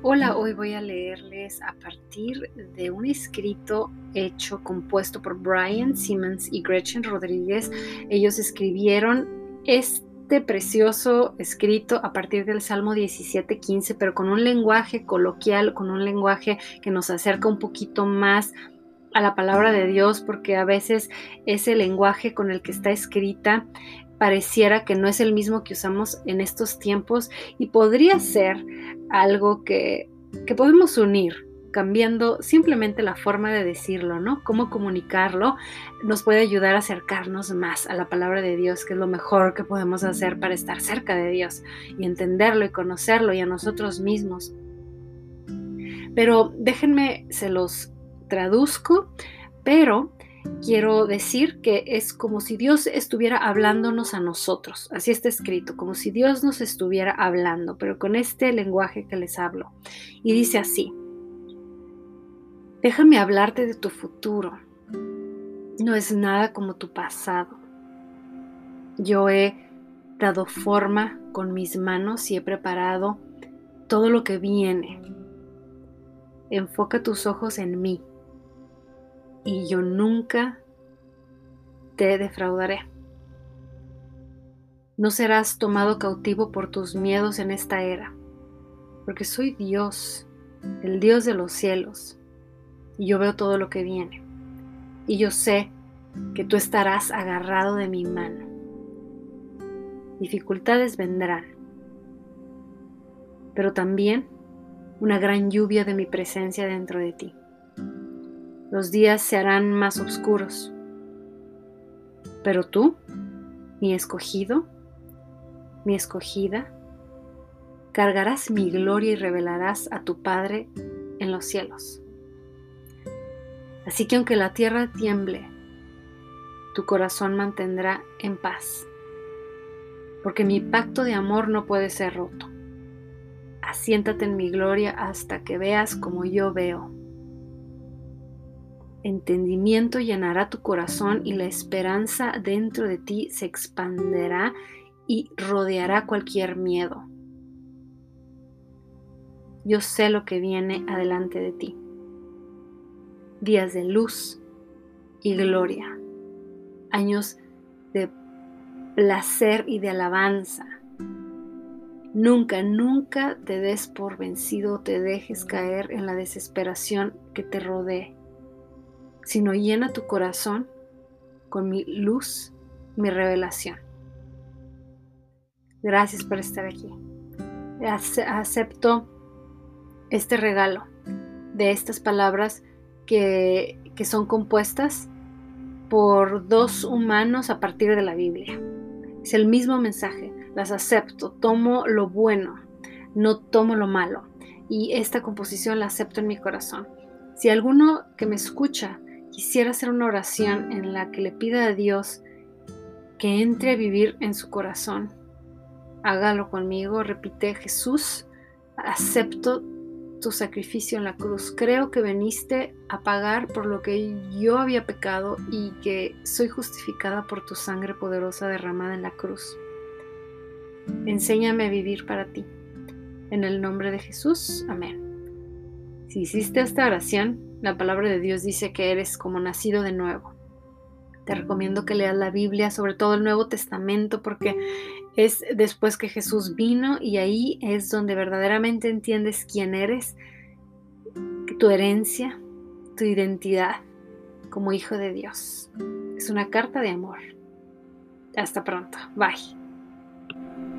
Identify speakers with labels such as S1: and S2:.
S1: Hola, hoy voy a leerles a partir de un escrito hecho, compuesto por Brian Simmons y Gretchen Rodríguez. Ellos escribieron este precioso escrito a partir del Salmo 17:15, pero con un lenguaje coloquial, con un lenguaje que nos acerca un poquito más a la palabra de Dios, porque a veces ese lenguaje con el que está escrita pareciera que no es el mismo que usamos en estos tiempos y podría ser algo que, que podemos unir cambiando simplemente la forma de decirlo, ¿no? Cómo comunicarlo nos puede ayudar a acercarnos más a la palabra de Dios, que es lo mejor que podemos hacer para estar cerca de Dios y entenderlo y conocerlo y a nosotros mismos. Pero déjenme, se los traduzco, pero quiero decir que es como si Dios estuviera hablándonos a nosotros. Así está escrito, como si Dios nos estuviera hablando, pero con este lenguaje que les hablo. Y dice así, déjame hablarte de tu futuro. No es nada como tu pasado. Yo he dado forma con mis manos y he preparado todo lo que viene. Enfoca tus ojos en mí y yo nunca te defraudaré. No serás tomado cautivo por tus miedos en esta era, porque soy Dios, el Dios de los cielos, y yo veo todo lo que viene. Y yo sé que tú estarás agarrado de mi mano. Dificultades vendrán, pero también una gran lluvia de mi presencia dentro de ti los días se harán más oscuros. Pero tú, mi escogido, mi escogida, cargarás mi gloria y revelarás a tu Padre en los cielos. Así que aunque la tierra tiemble, tu corazón mantendrá en paz, porque mi pacto de amor no puede ser roto. Asiéntate en mi gloria hasta que veas como yo veo entendimiento llenará tu corazón y la esperanza dentro de ti se expanderá y rodeará cualquier miedo. Yo sé lo que viene adelante de ti. Días de luz y gloria. Años de placer y de alabanza. Nunca, nunca te des por vencido o te dejes caer en la desesperación que te rodee sino llena tu corazón con mi luz, mi revelación. Gracias por estar aquí. Acepto este regalo de estas palabras que, que son compuestas por dos humanos a partir de la Biblia. Es el mismo mensaje, las acepto, tomo lo bueno, no tomo lo malo. Y esta composición la acepto en mi corazón. Si alguno que me escucha quisiera hacer una oración en la que le pida a Dios que entre a vivir en su corazón. Hágalo conmigo, repite Jesús, acepto tu sacrificio en la cruz. Creo que veniste a pagar por lo que yo había pecado y que soy justificada por tu sangre poderosa derramada en la cruz. Enséñame a vivir para ti. En el nombre de Jesús, amén. Si hiciste esta oración, la palabra de Dios dice que eres como nacido de nuevo. Te recomiendo que leas la Biblia, sobre todo el Nuevo Testamento, porque es después que Jesús vino y ahí es donde verdaderamente entiendes quién eres, tu herencia, tu identidad como hijo de Dios. Es una carta de amor. Hasta pronto. Bye.